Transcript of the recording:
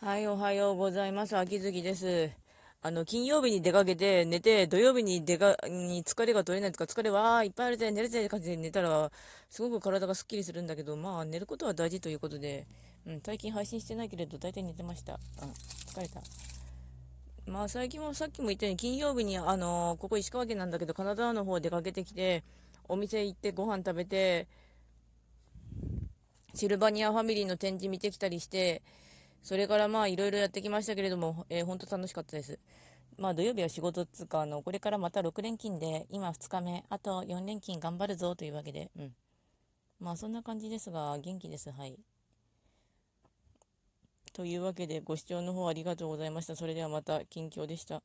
はい、おはようございます。秋月です。あの、金曜日に出かけて寝て、土曜日に出か、に疲れが取れないとか、疲れはいっぱいあるぜ、寝るぜって感じで寝たら、すごく体がすっきりするんだけど、まあ、寝ることは大事ということで、うん、最近配信してないけれど、大体寝てました。うん、疲れた。まあ、最近もさっきも言ったように、金曜日に、あのー、ここ石川県なんだけど、金沢の方出かけてきて、お店行ってご飯食べて、シルバニアファミリーの展示見てきたりして、それからまあいろいろやってきましたけれども、えー、本当楽しかったです。まあ土曜日は仕事っつうか、あの、これからまた6連勤で、今2日目、あと4連勤頑張るぞというわけで、うん。まあそんな感じですが、元気です。はい。というわけで、ご視聴の方ありがとうございました。それではまた近況でした。